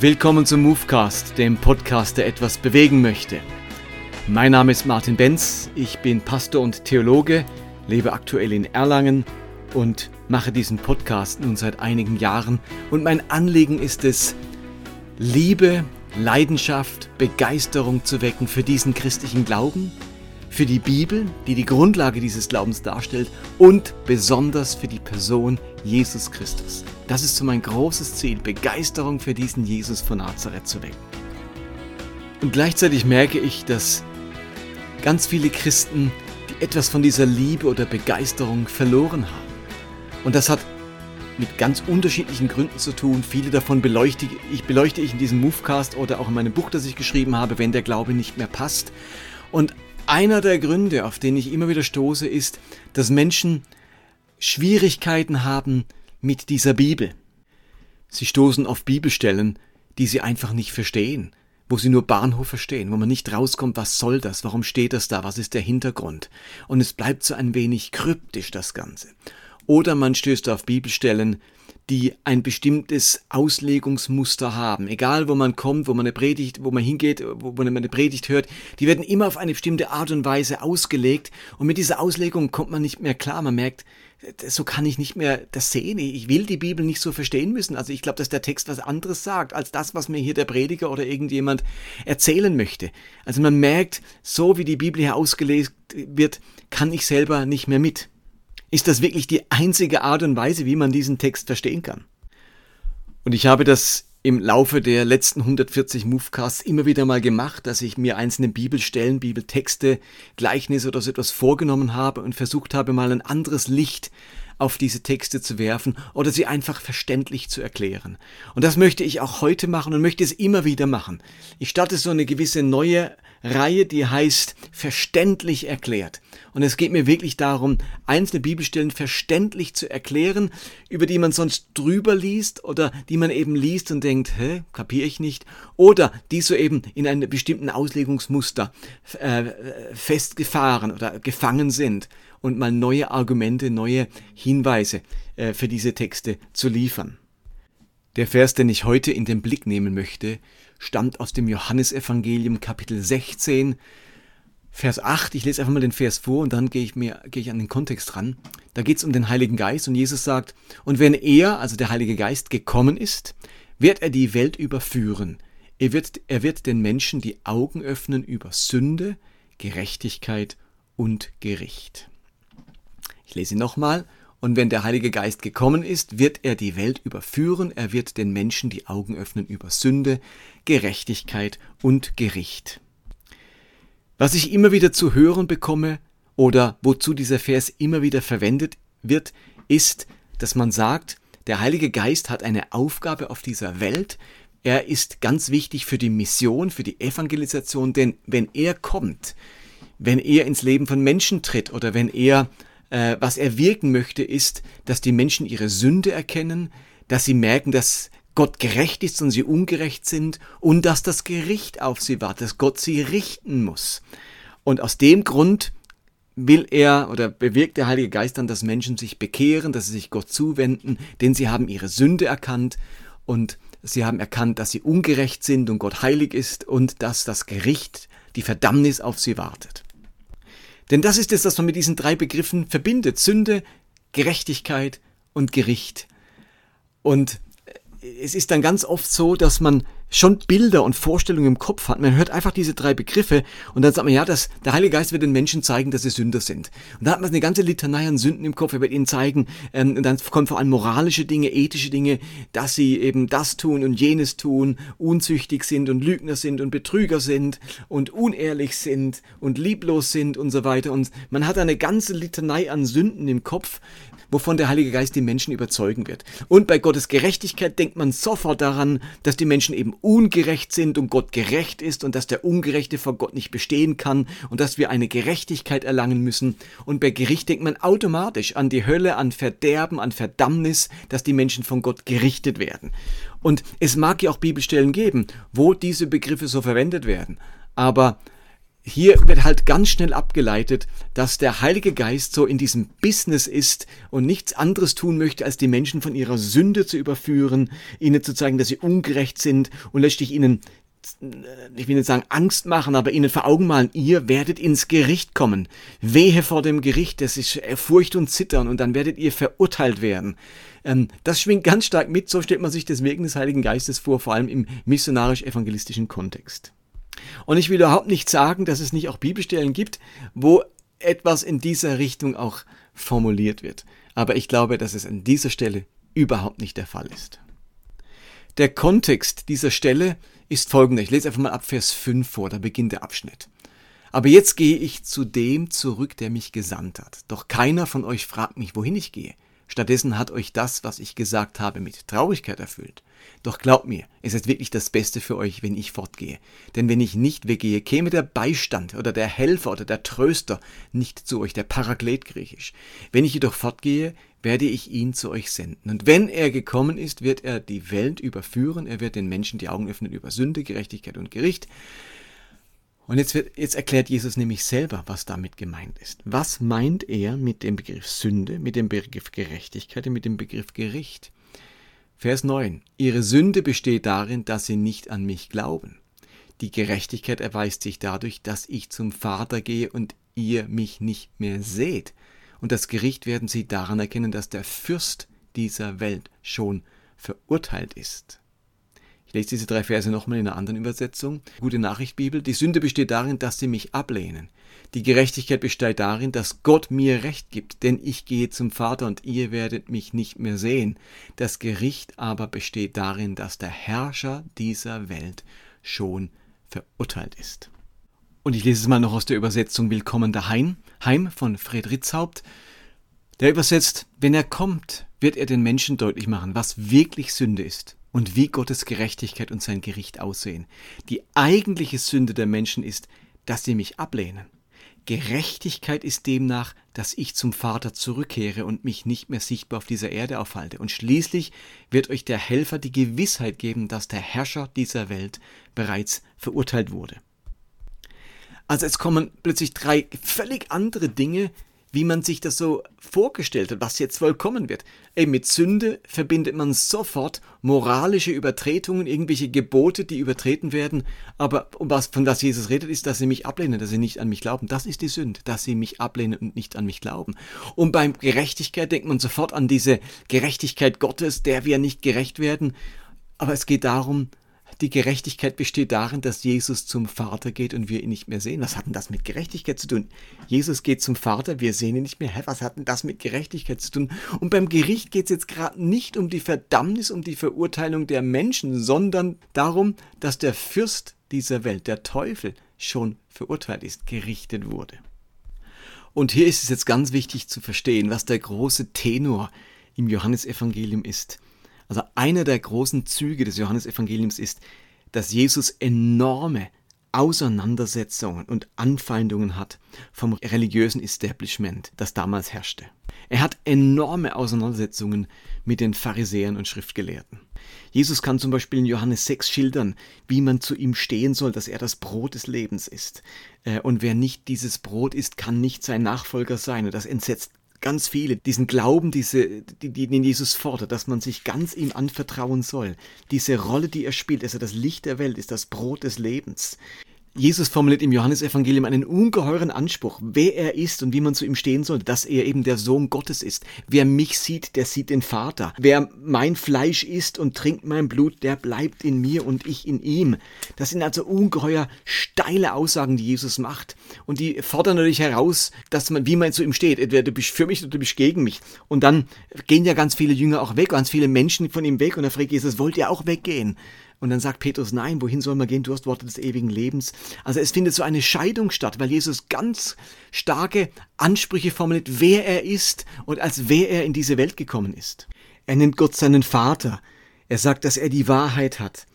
Willkommen zum Movecast, dem Podcast, der etwas bewegen möchte. Mein Name ist Martin Benz, ich bin Pastor und Theologe, lebe aktuell in Erlangen und mache diesen Podcast nun seit einigen Jahren. Und mein Anliegen ist es, Liebe, Leidenschaft, Begeisterung zu wecken für diesen christlichen Glauben, für die Bibel, die die Grundlage dieses Glaubens darstellt und besonders für die Person Jesus Christus. Das ist so mein großes Ziel, Begeisterung für diesen Jesus von Nazareth zu wecken. Und gleichzeitig merke ich, dass ganz viele Christen die etwas von dieser Liebe oder Begeisterung verloren haben. Und das hat mit ganz unterschiedlichen Gründen zu tun. Viele davon beleuchte ich, beleuchte ich in diesem Movecast oder auch in meinem Buch, das ich geschrieben habe, wenn der Glaube nicht mehr passt. Und einer der Gründe, auf den ich immer wieder stoße, ist, dass Menschen Schwierigkeiten haben, mit dieser Bibel. Sie stoßen auf Bibelstellen, die sie einfach nicht verstehen, wo sie nur Bahnhof verstehen, wo man nicht rauskommt, was soll das, warum steht das da, was ist der Hintergrund. Und es bleibt so ein wenig kryptisch das Ganze. Oder man stößt auf Bibelstellen, die ein bestimmtes Auslegungsmuster haben. Egal, wo man kommt, wo man eine Predigt, wo man hingeht, wo man eine Predigt hört, die werden immer auf eine bestimmte Art und Weise ausgelegt. Und mit dieser Auslegung kommt man nicht mehr klar. Man merkt, so kann ich nicht mehr das sehen. Ich will die Bibel nicht so verstehen müssen. Also ich glaube, dass der Text was anderes sagt, als das, was mir hier der Prediger oder irgendjemand erzählen möchte. Also man merkt, so wie die Bibel hier ausgelegt wird, kann ich selber nicht mehr mit. Ist das wirklich die einzige Art und Weise, wie man diesen Text verstehen kann? Und ich habe das im Laufe der letzten 140 Movecasts immer wieder mal gemacht, dass ich mir einzelne Bibelstellen, Bibeltexte, Gleichnisse oder so etwas vorgenommen habe und versucht habe, mal ein anderes Licht auf diese Texte zu werfen oder sie einfach verständlich zu erklären. Und das möchte ich auch heute machen und möchte es immer wieder machen. Ich starte so eine gewisse neue Reihe, die heißt verständlich erklärt. Und es geht mir wirklich darum, einzelne Bibelstellen verständlich zu erklären, über die man sonst drüber liest oder die man eben liest und denkt, hä, kapiere ich nicht, oder die so eben in einem bestimmten Auslegungsmuster äh, festgefahren oder gefangen sind und mal neue Argumente, neue Hinweise äh, für diese Texte zu liefern. Der Vers, den ich heute in den Blick nehmen möchte, stammt aus dem Johannesevangelium Kapitel 16, Vers 8. Ich lese einfach mal den Vers vor und dann gehe ich, mir, gehe ich an den Kontext ran. Da geht es um den Heiligen Geist und Jesus sagt, und wenn er, also der Heilige Geist, gekommen ist, wird er die Welt überführen. Er wird, er wird den Menschen die Augen öffnen über Sünde, Gerechtigkeit und Gericht. Ich lese nochmal. Und wenn der Heilige Geist gekommen ist, wird er die Welt überführen, er wird den Menschen die Augen öffnen über Sünde, Gerechtigkeit und Gericht. Was ich immer wieder zu hören bekomme oder wozu dieser Vers immer wieder verwendet wird, ist, dass man sagt, der Heilige Geist hat eine Aufgabe auf dieser Welt, er ist ganz wichtig für die Mission, für die Evangelisation, denn wenn er kommt, wenn er ins Leben von Menschen tritt oder wenn er äh, was er wirken möchte, ist, dass die Menschen ihre Sünde erkennen, dass sie merken, dass Gott gerecht ist und sie ungerecht sind und dass das Gericht auf sie wartet, dass Gott sie richten muss. Und aus dem Grund will er oder bewirkt der Heilige Geist dann, dass Menschen sich bekehren, dass sie sich Gott zuwenden, denn sie haben ihre Sünde erkannt und sie haben erkannt, dass sie ungerecht sind und Gott heilig ist und dass das Gericht, die Verdammnis auf sie wartet. Denn das ist es, was man mit diesen drei Begriffen verbindet. Sünde, Gerechtigkeit und Gericht. Und es ist dann ganz oft so, dass man schon Bilder und Vorstellungen im Kopf hat. Man hört einfach diese drei Begriffe und dann sagt man, ja, dass der Heilige Geist wird den Menschen zeigen, dass sie Sünder sind. Und da hat man eine ganze Litanei an Sünden im Kopf. Er wird ihnen zeigen, ähm, und dann kommen vor allem moralische Dinge, ethische Dinge, dass sie eben das tun und jenes tun, unzüchtig sind und Lügner sind und Betrüger sind und unehrlich sind und lieblos sind und so weiter. Und man hat eine ganze Litanei an Sünden im Kopf, wovon der Heilige Geist die Menschen überzeugen wird. Und bei Gottes Gerechtigkeit denkt man sofort daran, dass die Menschen eben ungerecht sind und Gott gerecht ist und dass der Ungerechte vor Gott nicht bestehen kann und dass wir eine Gerechtigkeit erlangen müssen. Und bei Gericht denkt man automatisch an die Hölle, an Verderben, an Verdammnis, dass die Menschen von Gott gerichtet werden. Und es mag ja auch Bibelstellen geben, wo diese Begriffe so verwendet werden. Aber hier wird halt ganz schnell abgeleitet, dass der Heilige Geist so in diesem Business ist und nichts anderes tun möchte, als die Menschen von ihrer Sünde zu überführen, ihnen zu zeigen, dass sie ungerecht sind und letztlich ihnen ich will nicht sagen Angst machen, aber ihnen vor Augen malen, ihr werdet ins Gericht kommen. Wehe vor dem Gericht, das ist Furcht und Zittern und dann werdet ihr verurteilt werden. Ähm, das schwingt ganz stark mit, so stellt man sich das Wirken des Heiligen Geistes vor, vor allem im missionarisch-evangelistischen Kontext. Und ich will überhaupt nicht sagen, dass es nicht auch Bibelstellen gibt, wo etwas in dieser Richtung auch formuliert wird. Aber ich glaube, dass es an dieser Stelle überhaupt nicht der Fall ist. Der Kontext dieser Stelle ist folgender. Ich lese einfach mal ab Vers 5 vor, da beginnt der Abschnitt. Aber jetzt gehe ich zu dem zurück, der mich gesandt hat. Doch keiner von euch fragt mich, wohin ich gehe. Stattdessen hat euch das, was ich gesagt habe, mit Traurigkeit erfüllt. Doch glaubt mir, es ist wirklich das Beste für euch, wenn ich fortgehe. Denn wenn ich nicht weggehe, käme der Beistand oder der Helfer oder der Tröster nicht zu euch, der Paraklet griechisch. Wenn ich jedoch fortgehe, werde ich ihn zu euch senden. Und wenn er gekommen ist, wird er die Welt überführen, er wird den Menschen die Augen öffnen über Sünde, Gerechtigkeit und Gericht. Und jetzt, wird, jetzt erklärt Jesus nämlich selber, was damit gemeint ist. Was meint er mit dem Begriff Sünde, mit dem Begriff Gerechtigkeit und mit dem Begriff Gericht? Vers 9. Ihre Sünde besteht darin, dass sie nicht an mich glauben. Die Gerechtigkeit erweist sich dadurch, dass ich zum Vater gehe und ihr mich nicht mehr seht und das Gericht werden sie daran erkennen, dass der Fürst dieser Welt schon verurteilt ist. Ich lese diese drei Verse nochmal in einer anderen Übersetzung. Gute Nachricht Bibel. Die Sünde besteht darin, dass sie mich ablehnen. Die Gerechtigkeit besteht darin, dass Gott mir Recht gibt, denn ich gehe zum Vater und ihr werdet mich nicht mehr sehen. Das Gericht aber besteht darin, dass der Herrscher dieser Welt schon verurteilt ist. Und ich lese es mal noch aus der Übersetzung Willkommen daheim, Heim von Friedrichs Haupt. Der übersetzt, wenn er kommt, wird er den Menschen deutlich machen, was wirklich Sünde ist und wie Gottes Gerechtigkeit und sein Gericht aussehen. Die eigentliche Sünde der Menschen ist, dass sie mich ablehnen. Gerechtigkeit ist demnach, dass ich zum Vater zurückkehre und mich nicht mehr sichtbar auf dieser Erde aufhalte. Und schließlich wird euch der Helfer die Gewissheit geben, dass der Herrscher dieser Welt bereits verurteilt wurde. Also es kommen plötzlich drei völlig andere Dinge, wie man sich das so vorgestellt hat, was jetzt wohl kommen wird. Eben mit Sünde verbindet man sofort moralische Übertretungen, irgendwelche Gebote, die übertreten werden. Aber was, von das Jesus redet, ist, dass sie mich ablehnen, dass sie nicht an mich glauben. Das ist die Sünde, dass sie mich ablehnen und nicht an mich glauben. Und beim Gerechtigkeit denkt man sofort an diese Gerechtigkeit Gottes, der wir nicht gerecht werden. Aber es geht darum, die Gerechtigkeit besteht darin, dass Jesus zum Vater geht und wir ihn nicht mehr sehen. Was hat denn das mit Gerechtigkeit zu tun? Jesus geht zum Vater, wir sehen ihn nicht mehr. Hä, was hat denn das mit Gerechtigkeit zu tun? Und beim Gericht geht es jetzt gerade nicht um die Verdammnis, um die Verurteilung der Menschen, sondern darum, dass der Fürst dieser Welt, der Teufel, schon verurteilt ist, gerichtet wurde. Und hier ist es jetzt ganz wichtig zu verstehen, was der große Tenor im Johannesevangelium ist. Also einer der großen Züge des Johannesevangeliums ist, dass Jesus enorme Auseinandersetzungen und Anfeindungen hat vom religiösen Establishment, das damals herrschte. Er hat enorme Auseinandersetzungen mit den Pharisäern und Schriftgelehrten. Jesus kann zum Beispiel in Johannes 6 schildern, wie man zu ihm stehen soll, dass er das Brot des Lebens ist. Äh, und wer nicht dieses Brot isst, kann nicht sein Nachfolger sein. Und das entsetzt ganz viele, diesen Glauben, diese, die, die, den Jesus fordert, dass man sich ganz ihm anvertrauen soll. Diese Rolle, die er spielt, dass er das Licht der Welt ist, das Brot des Lebens. Jesus formuliert im Johannesevangelium einen ungeheuren Anspruch, wer er ist und wie man zu ihm stehen soll, dass er eben der Sohn Gottes ist. Wer mich sieht, der sieht den Vater. Wer mein Fleisch isst und trinkt mein Blut, der bleibt in mir und ich in ihm. Das sind also ungeheuer steile Aussagen, die Jesus macht. Und die fordern natürlich heraus, dass man, wie man zu ihm steht. Entweder du bist für mich oder du bist gegen mich. Und dann gehen ja ganz viele Jünger auch weg, ganz viele Menschen von ihm weg. Und er fragt Jesus, wollt ihr auch weggehen? Und dann sagt Petrus, nein, wohin soll man gehen? Du hast Worte des ewigen Lebens. Also es findet so eine Scheidung statt, weil Jesus ganz starke Ansprüche formuliert, wer er ist und als wer er in diese Welt gekommen ist. Er nennt Gott seinen Vater. Er sagt, dass er die Wahrheit hat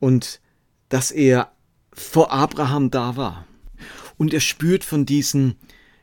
und dass er vor Abraham da war. Und er spürt von diesen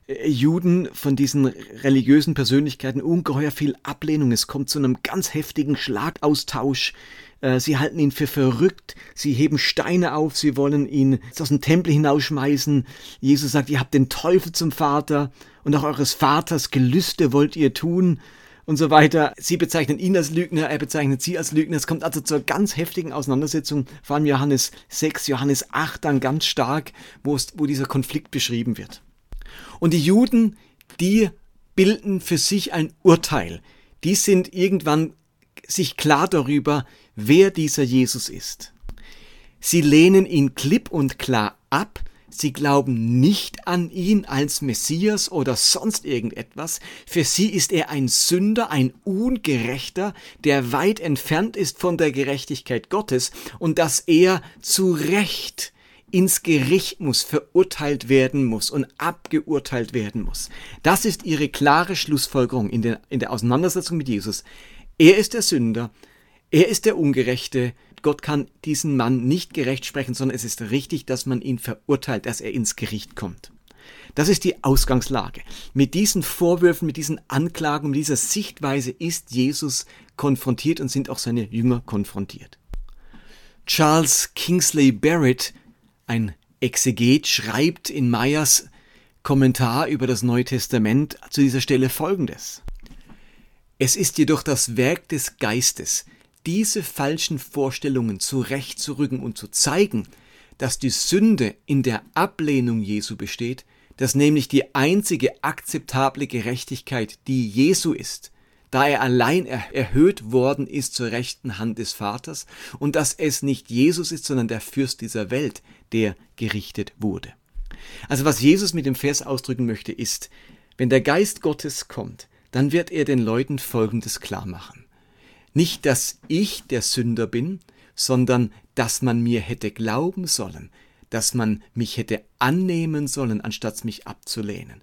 äh, Juden, von diesen religiösen Persönlichkeiten ungeheuer viel Ablehnung. Es kommt zu einem ganz heftigen Schlagaustausch. Äh, sie halten ihn für verrückt, sie heben Steine auf, sie wollen ihn aus dem Tempel hinausschmeißen. Jesus sagt, ihr habt den Teufel zum Vater und auch eures Vaters Gelüste wollt ihr tun und so weiter. Sie bezeichnen ihn als Lügner, er bezeichnet sie als Lügner. Es kommt also zur ganz heftigen Auseinandersetzung, vor allem Johannes 6, Johannes 8 dann ganz stark, wo, es, wo dieser Konflikt beschrieben wird. Und die Juden, die bilden für sich ein Urteil. Die sind irgendwann sich klar darüber, wer dieser Jesus ist. Sie lehnen ihn klipp und klar ab, Sie glauben nicht an ihn als Messias oder sonst irgendetwas. Für sie ist er ein Sünder, ein Ungerechter, der weit entfernt ist von der Gerechtigkeit Gottes und dass er zu Recht ins Gericht muss, verurteilt werden muss und abgeurteilt werden muss. Das ist ihre klare Schlussfolgerung in der, in der Auseinandersetzung mit Jesus. Er ist der Sünder, er ist der Ungerechte, Gott kann diesen Mann nicht gerecht sprechen, sondern es ist richtig, dass man ihn verurteilt, dass er ins Gericht kommt. Das ist die Ausgangslage. Mit diesen Vorwürfen, mit diesen Anklagen, mit dieser Sichtweise ist Jesus konfrontiert und sind auch seine Jünger konfrontiert. Charles Kingsley Barrett, ein Exeget, schreibt in Meyers Kommentar über das Neue Testament zu dieser Stelle Folgendes. Es ist jedoch das Werk des Geistes, diese falschen Vorstellungen zurechtzurücken und zu zeigen, dass die Sünde in der Ablehnung Jesu besteht, dass nämlich die einzige akzeptable Gerechtigkeit die Jesu ist, da er allein erhöht worden ist zur rechten Hand des Vaters und dass es nicht Jesus ist, sondern der Fürst dieser Welt, der gerichtet wurde. Also was Jesus mit dem Vers ausdrücken möchte, ist, wenn der Geist Gottes kommt, dann wird er den Leuten Folgendes klar machen. Nicht, dass ich der Sünder bin, sondern dass man mir hätte glauben sollen, dass man mich hätte annehmen sollen, anstatt mich abzulehnen.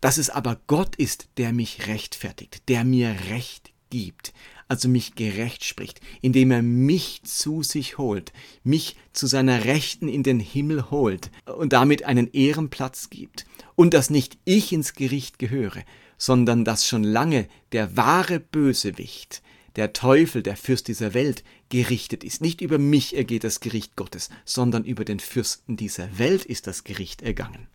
Dass es aber Gott ist, der mich rechtfertigt, der mir Recht gibt, also mich gerecht spricht, indem er mich zu sich holt, mich zu seiner Rechten in den Himmel holt und damit einen Ehrenplatz gibt. Und dass nicht ich ins Gericht gehöre, sondern dass schon lange der wahre Bösewicht, der Teufel, der Fürst dieser Welt, gerichtet ist. Nicht über mich ergeht das Gericht Gottes, sondern über den Fürsten dieser Welt ist das Gericht ergangen.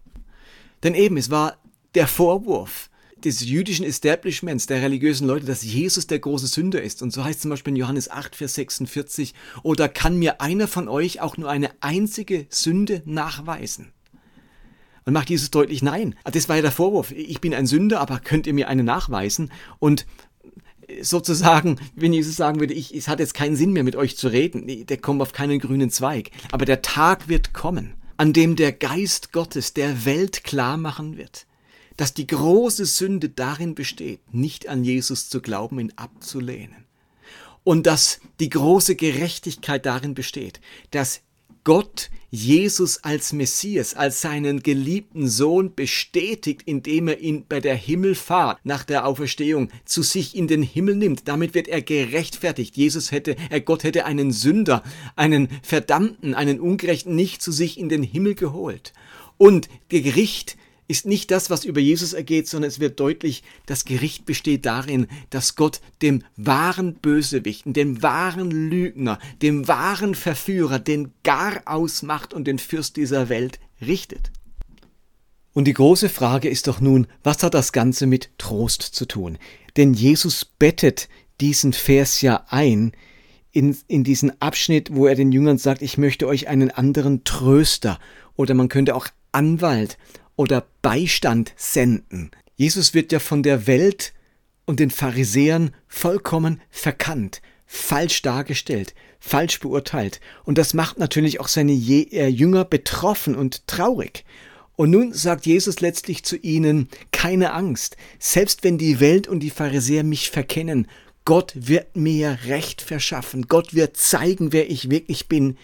Denn eben, es war der Vorwurf des jüdischen Establishments, der religiösen Leute, dass Jesus der große Sünder ist. Und so heißt zum Beispiel in Johannes 8, Vers 46, oder kann mir einer von euch auch nur eine einzige Sünde nachweisen? Und macht Jesus deutlich, nein. Das war ja der Vorwurf. Ich bin ein Sünder, aber könnt ihr mir eine nachweisen? Und sozusagen, wenn Jesus sagen würde, ich, es hat jetzt keinen Sinn mehr mit euch zu reden, der kommt auf keinen grünen Zweig. Aber der Tag wird kommen, an dem der Geist Gottes der Welt klar machen wird, dass die große Sünde darin besteht, nicht an Jesus zu glauben, ihn abzulehnen. Und dass die große Gerechtigkeit darin besteht, dass Gott Jesus als Messias, als seinen geliebten Sohn bestätigt, indem er ihn bei der Himmelfahrt nach der Auferstehung zu sich in den Himmel nimmt. Damit wird er gerechtfertigt. Jesus hätte, er Gott hätte einen Sünder, einen Verdammten, einen Ungerechten nicht zu sich in den Himmel geholt. Und Gericht ist nicht das, was über Jesus ergeht, sondern es wird deutlich, das Gericht besteht darin, dass Gott dem wahren Bösewichten, dem wahren Lügner, dem wahren Verführer den Gar ausmacht und den Fürst dieser Welt richtet. Und die große Frage ist doch nun, was hat das Ganze mit Trost zu tun? Denn Jesus bettet diesen Vers ja ein, in, in diesen Abschnitt, wo er den Jüngern sagt, ich möchte euch einen anderen Tröster oder man könnte auch Anwalt oder Beistand senden. Jesus wird ja von der Welt und den Pharisäern vollkommen verkannt, falsch dargestellt, falsch beurteilt. Und das macht natürlich auch seine äh, Jünger betroffen und traurig. Und nun sagt Jesus letztlich zu ihnen, keine Angst, selbst wenn die Welt und die Pharisäer mich verkennen, Gott wird mir Recht verschaffen, Gott wird zeigen, wer ich wirklich bin,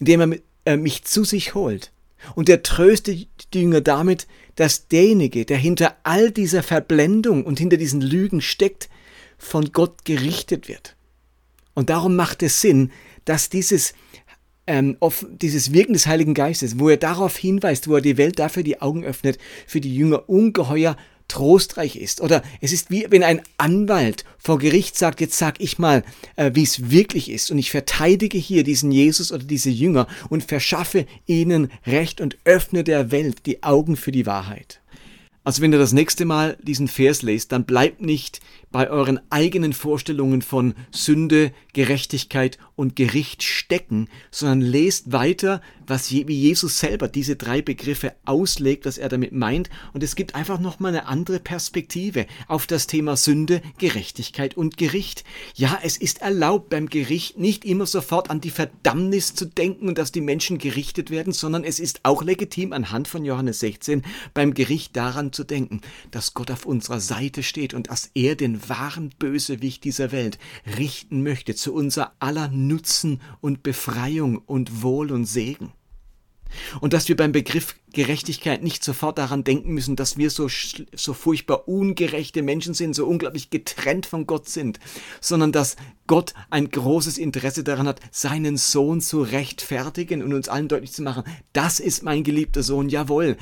indem er äh, mich zu sich holt. Und er tröstet die Jünger damit, dass derjenige, der hinter all dieser Verblendung und hinter diesen Lügen steckt, von Gott gerichtet wird. Und darum macht es Sinn, dass dieses ähm, dieses Wirken des Heiligen Geistes, wo er darauf hinweist, wo er die Welt dafür die Augen öffnet, für die Jünger ungeheuer trostreich ist. Oder es ist wie wenn ein Anwalt vor Gericht sagt, jetzt sag ich mal, äh, wie es wirklich ist. Und ich verteidige hier diesen Jesus oder diese Jünger und verschaffe ihnen Recht und öffne der Welt die Augen für die Wahrheit. Also wenn ihr das nächste Mal diesen Vers lest, dann bleibt nicht bei euren eigenen Vorstellungen von Sünde, Gerechtigkeit und Gericht stecken, sondern lest weiter, was wie Jesus selber diese drei Begriffe auslegt, was er damit meint. Und es gibt einfach nochmal eine andere Perspektive auf das Thema Sünde, Gerechtigkeit und Gericht. Ja, es ist erlaubt beim Gericht nicht immer sofort an die Verdammnis zu denken und dass die Menschen gerichtet werden, sondern es ist auch legitim anhand von Johannes 16 beim Gericht daran zu denken, dass Gott auf unserer Seite steht und dass er den wahren Bösewicht dieser Welt richten möchte zu unser aller Nutzen und Befreiung und Wohl und Segen. Und dass wir beim Begriff Gerechtigkeit nicht sofort daran denken müssen, dass wir so, so furchtbar ungerechte Menschen sind, so unglaublich getrennt von Gott sind, sondern dass Gott ein großes Interesse daran hat, seinen Sohn zu rechtfertigen und uns allen deutlich zu machen, das ist mein geliebter Sohn, jawohl,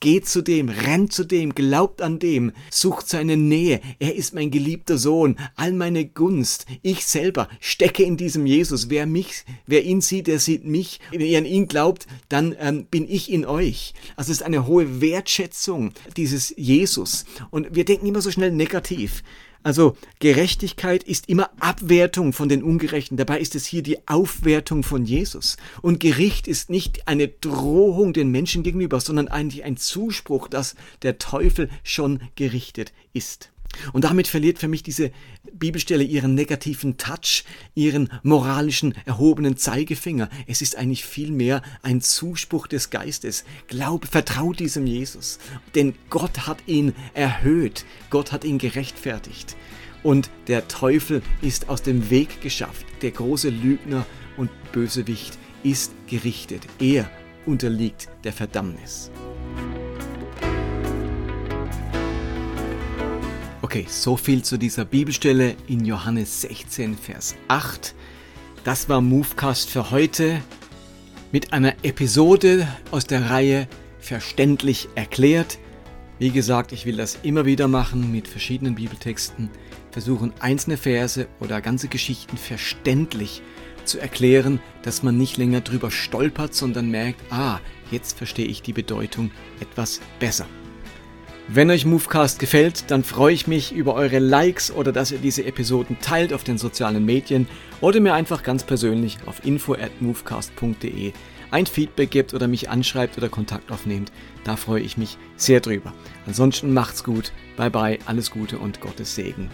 Geht zu dem, rennt zu dem, glaubt an dem, sucht seine Nähe. Er ist mein geliebter Sohn, all meine Gunst. Ich selber stecke in diesem Jesus. Wer mich, wer ihn sieht, der sieht mich. Wenn ihr an ihn glaubt, dann ähm, bin ich in euch. Also es ist eine hohe Wertschätzung dieses Jesus. Und wir denken immer so schnell negativ. Also Gerechtigkeit ist immer Abwertung von den Ungerechten. Dabei ist es hier die Aufwertung von Jesus. Und Gericht ist nicht eine Drohung den Menschen gegenüber, sondern eigentlich ein Zuspruch, dass der Teufel schon gerichtet ist. Und damit verliert für mich diese Bibelstelle ihren negativen Touch, ihren moralischen erhobenen Zeigefinger. Es ist eigentlich vielmehr ein Zuspruch des Geistes. Glaube, vertraut diesem Jesus, denn Gott hat ihn erhöht, Gott hat ihn gerechtfertigt. Und der Teufel ist aus dem Weg geschafft. Der große Lügner und Bösewicht ist gerichtet. Er unterliegt der Verdammnis. Okay, so viel zu dieser Bibelstelle in Johannes 16, Vers 8. Das war Movecast für heute mit einer Episode aus der Reihe Verständlich erklärt. Wie gesagt, ich will das immer wieder machen mit verschiedenen Bibeltexten, versuchen einzelne Verse oder ganze Geschichten verständlich zu erklären, dass man nicht länger drüber stolpert, sondern merkt, ah, jetzt verstehe ich die Bedeutung etwas besser. Wenn euch Movecast gefällt, dann freue ich mich über eure Likes oder dass ihr diese Episoden teilt auf den sozialen Medien oder mir einfach ganz persönlich auf info at movecast.de ein Feedback gebt oder mich anschreibt oder Kontakt aufnehmt. Da freue ich mich sehr drüber. Ansonsten macht's gut, bye bye, alles Gute und Gottes Segen.